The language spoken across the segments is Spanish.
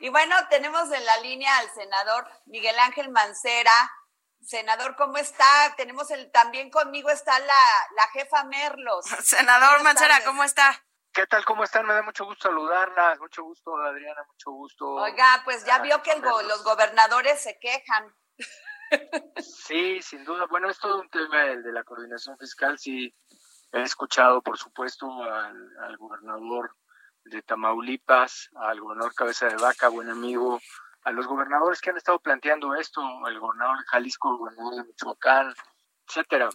Y bueno, tenemos en la línea al senador Miguel Ángel Mancera. Senador, ¿cómo está? Tenemos el también conmigo está la, la jefa Merlos. Senador Mancera, ¿cómo está? ¿Qué tal? ¿Cómo están? Me da mucho gusto saludarla. Mucho gusto, Adriana. Mucho gusto. Oiga, pues ya vio que los gobernadores se quejan. Sí, sin duda. Bueno, es todo un tema el de la coordinación fiscal. Sí, he escuchado, por supuesto, al, gobernador de Tamaulipas, al gobernador Cabeza de Vaca, buen amigo, a los gobernadores que han estado planteando esto, el gobernador de Jalisco, el gobernador de Michoacán, etcétera.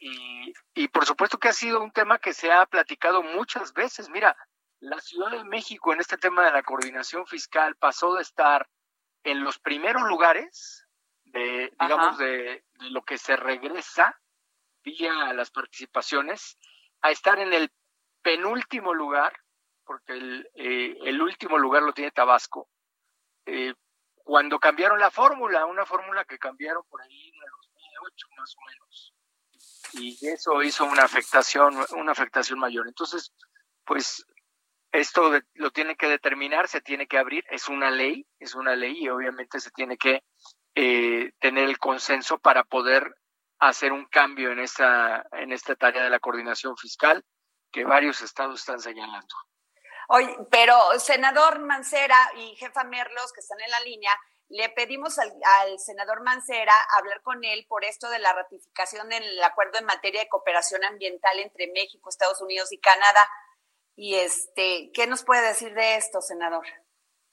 Y, y por supuesto que ha sido un tema que se ha platicado muchas veces. Mira, la Ciudad de México en este tema de la coordinación fiscal pasó de estar en los primeros lugares de, digamos, de, lo que se regresa vía las participaciones a estar en el penúltimo lugar, porque el, eh, el último lugar lo tiene Tabasco, eh, cuando cambiaron la fórmula, una fórmula que cambiaron por ahí en el 2008 más o menos y eso hizo una afectación, una afectación mayor. Entonces, pues esto lo tiene que determinar, se tiene que abrir, es una ley, es una ley y obviamente se tiene que eh, tener el consenso para poder hacer un cambio en esta, en esta tarea de la coordinación fiscal que varios estados están señalando. Oye, pero senador Mancera y jefa Merlos, que están en la línea, le pedimos al, senador Mancera hablar con él por esto de la ratificación del acuerdo en materia de cooperación ambiental entre México, Estados Unidos y Canadá. Y este, ¿qué nos puede decir de esto, senador?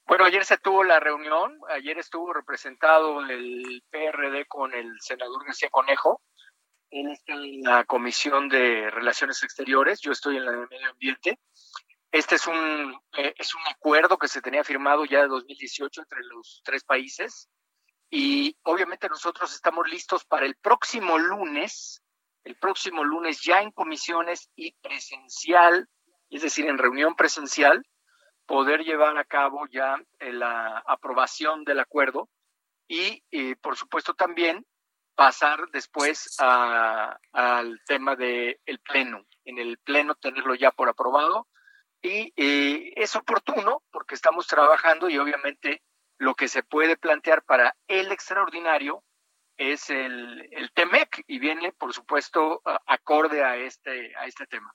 Bueno, ayer se tuvo la reunión, ayer estuvo representado el PRD con el senador García Conejo. En la Comisión de Relaciones Exteriores, yo estoy en la de Medio Ambiente. Este es un, eh, es un acuerdo que se tenía firmado ya de 2018 entre los tres países y obviamente nosotros estamos listos para el próximo lunes, el próximo lunes ya en comisiones y presencial, es decir, en reunión presencial, poder llevar a cabo ya eh, la aprobación del acuerdo y, eh, por supuesto, también pasar después al tema del el pleno. En el pleno tenerlo ya por aprobado y eh, es oportuno porque estamos trabajando y obviamente lo que se puede plantear para el extraordinario es el, el TEMEC y viene, por supuesto, acorde a este, a este tema.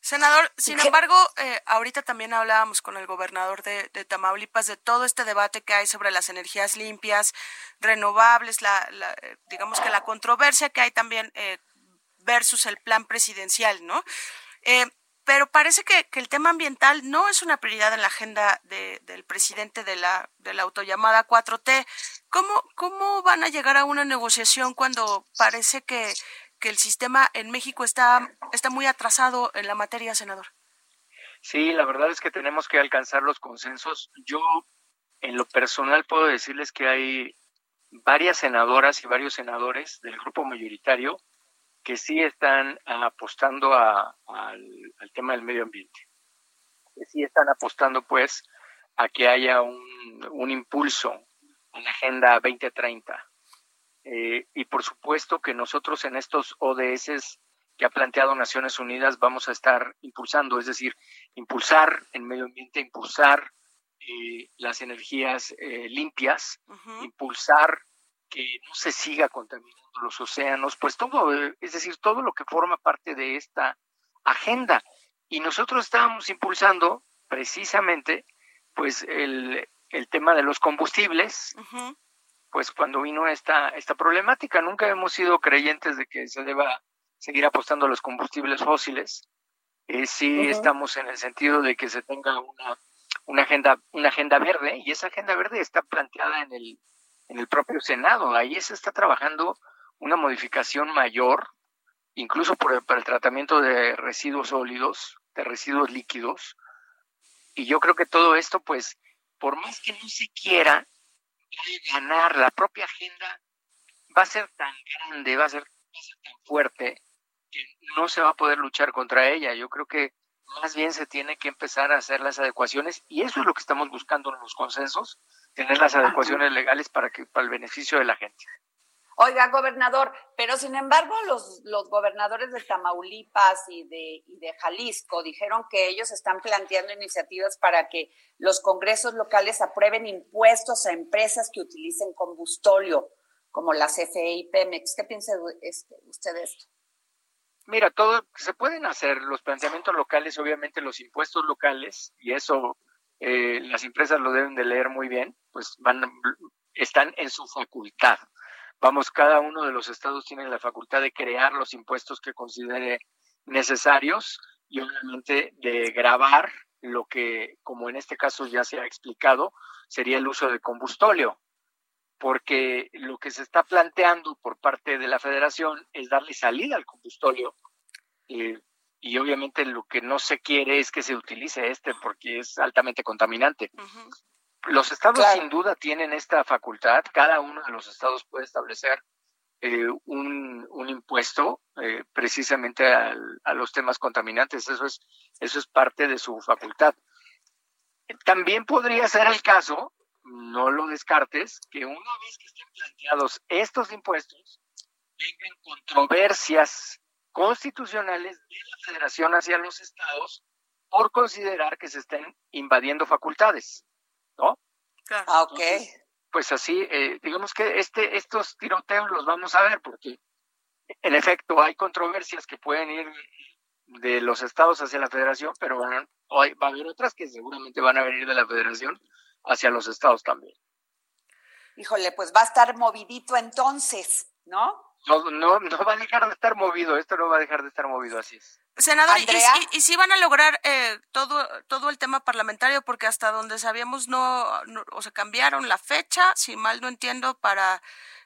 Senador, sin embargo, eh, ahorita también hablábamos con el gobernador de, Tamaulipas de todo este debate que hay sobre las energías limpias, renovables, la, digamos que la controversia que hay también eh, versus el plan presidencial, ¿no? Eh, pero parece que, el tema ambiental no es una prioridad en la agenda del presidente de la, de la autollamada 4T. ¿Cómo, ¿Cómo van a llegar a una negociación cuando parece que, que el sistema en México está, está muy atrasado en la materia, senador? Sí, la verdad es que tenemos que alcanzar los consensos. Yo, en lo personal, puedo decirles que hay varias senadoras y varios senadores del grupo mayoritario que sí están apostando al, tema del medio ambiente, que sí están apostando pues a que haya un, impulso a la Agenda 2030. Eh, y por supuesto que nosotros en estos ODS que ha planteado Naciones Unidas vamos a estar impulsando, es decir, impulsar el medio ambiente, impulsar eh, las energías eh, limpias, impulsar que no se siga contaminando los océanos, pues todo, eh, es decir, todo lo que forma parte de esta agenda. Y nosotros estábamos impulsando precisamente pues el, el tema de los combustibles, pues cuando vino esta, esta problemática, nunca hemos sido creyentes de que se deba seguir apostando a los combustibles fósiles. Eh, sí estamos en el sentido de que se tenga una, una, agenda, una agenda verde y esa agenda verde está planteada en el, en el propio Senado. Ahí se está trabajando una modificación mayor, incluso por el, para el tratamiento de residuos sólidos, de residuos líquidos, y yo creo que todo esto, pues, por más que no se quiera ganar, la propia agenda va a ser tan grande, va a ser, va a ser tan fuerte, que no se va a poder luchar contra ella. Yo creo que más bien se tiene que empezar a hacer las adecuaciones y eso es lo que estamos buscando en los consensos, tener las adecuaciones legales para que para el beneficio de la gente. Oiga, gobernador, pero sin embargo los, los gobernadores de Tamaulipas y de, y de Jalisco dijeron que ellos están planteando iniciativas para que los congresos locales aprueben impuestos a empresas que utilicen combustóleo, como la CFE y Pemex. ¿Qué piensa este, usted de esto? Mira, todo se pueden hacer los planteamientos locales, obviamente los impuestos locales, y eso eh, las empresas lo deben de leer muy bien, pues van, están en su facultad. Vamos, cada uno de los estados tiene la facultad de crear los impuestos que considere necesarios y obviamente de grabar lo que, como en este caso ya se ha explicado, sería el uso de combustóleo. Porque lo que se está planteando por parte de la federación es darle salida al combustóleo. Y obviamente lo que no se quiere es que se utilice este porque es altamente contaminante. Los estados sin duda tienen esta facultad, cada uno de los estados puede establecer eh, un, un, impuesto eh, precisamente a los temas contaminantes, eso es, eso es parte de su facultad. También podría ser el caso no lo descartes, que una vez que estén planteados estos impuestos, vengan controversias constitucionales de la federación hacia los estados por considerar que se estén invadiendo facultades, ¿no? Claro. Ah, ok. pues así, eh, digamos que este, estos tiroteos los vamos a ver porque en efecto hay controversias que pueden ir de los estados hacia la federación, pero van, va a haber otras que seguramente van a venir de la federación hacia los estados también. Híjole, pues va a estar movidito entonces, ¿no? No, no, no va a dejar de estar movido, esto no va a dejar de estar movido, así es. Senador, ¿y, si van a lograr eh, todo, todo el tema parlamentario? Porque hasta donde sabíamos no, o se cambiaron la fecha, si mal no entiendo, para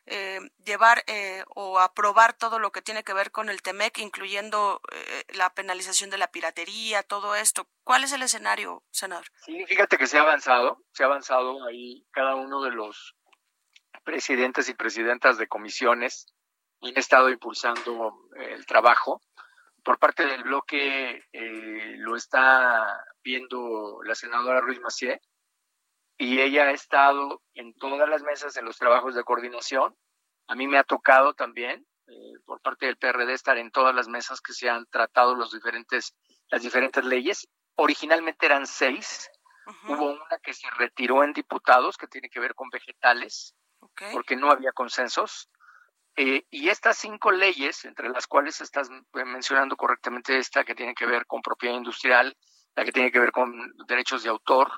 eh, llevar eh, o aprobar todo lo que tiene que ver con el TEMEC, incluyendo eh, la penalización de la piratería, todo esto. ¿Cuál es el escenario, senador? Sí, fíjate que se ha avanzado, se ha avanzado ahí cada uno de los presidentes y presidentas de comisiones han estado impulsando el trabajo. Por parte del bloque lo está viendo la senadora Ruiz Macié, y ella ha estado en todas las mesas en los trabajos de coordinación. A mí me ha tocado también, eh, por parte del PRD, estar en todas las mesas que se han tratado los diferentes, las diferentes leyes. Originalmente eran seis. Hubo una que se retiró en diputados, que tiene que ver con vegetales, porque no había consensos. Eh, y estas cinco leyes, entre las cuales estás mencionando correctamente esta que tiene que ver con propiedad industrial, la que tiene que ver con derechos de autor,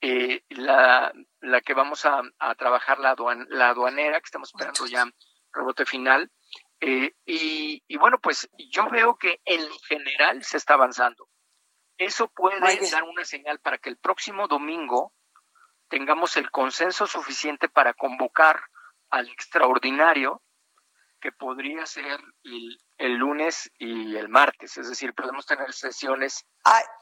eh, la, la, que vamos a, trabajar la, la aduanera, que estamos esperando ya rebote final. Eh, y, y, bueno, pues yo veo que en general se está avanzando. Eso puede dar una señal para que el próximo domingo tengamos el consenso suficiente para convocar al extraordinario que podría ser el, el lunes y el martes. Es decir, podemos tener sesiones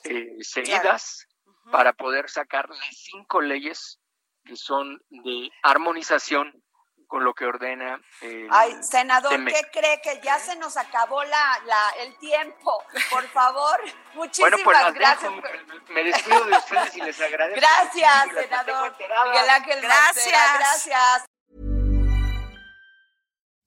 eh, seguidas para poder sacar las cinco leyes que son de armonización con lo que ordena. El Ay, senador, ¿qué cree que ya se nos acabó la, la el tiempo? Por favor, muchísimas bueno, pues gracias. me despido de ustedes y les agradezco. Gracias, senador. Miguel Ángel gracias. gracias.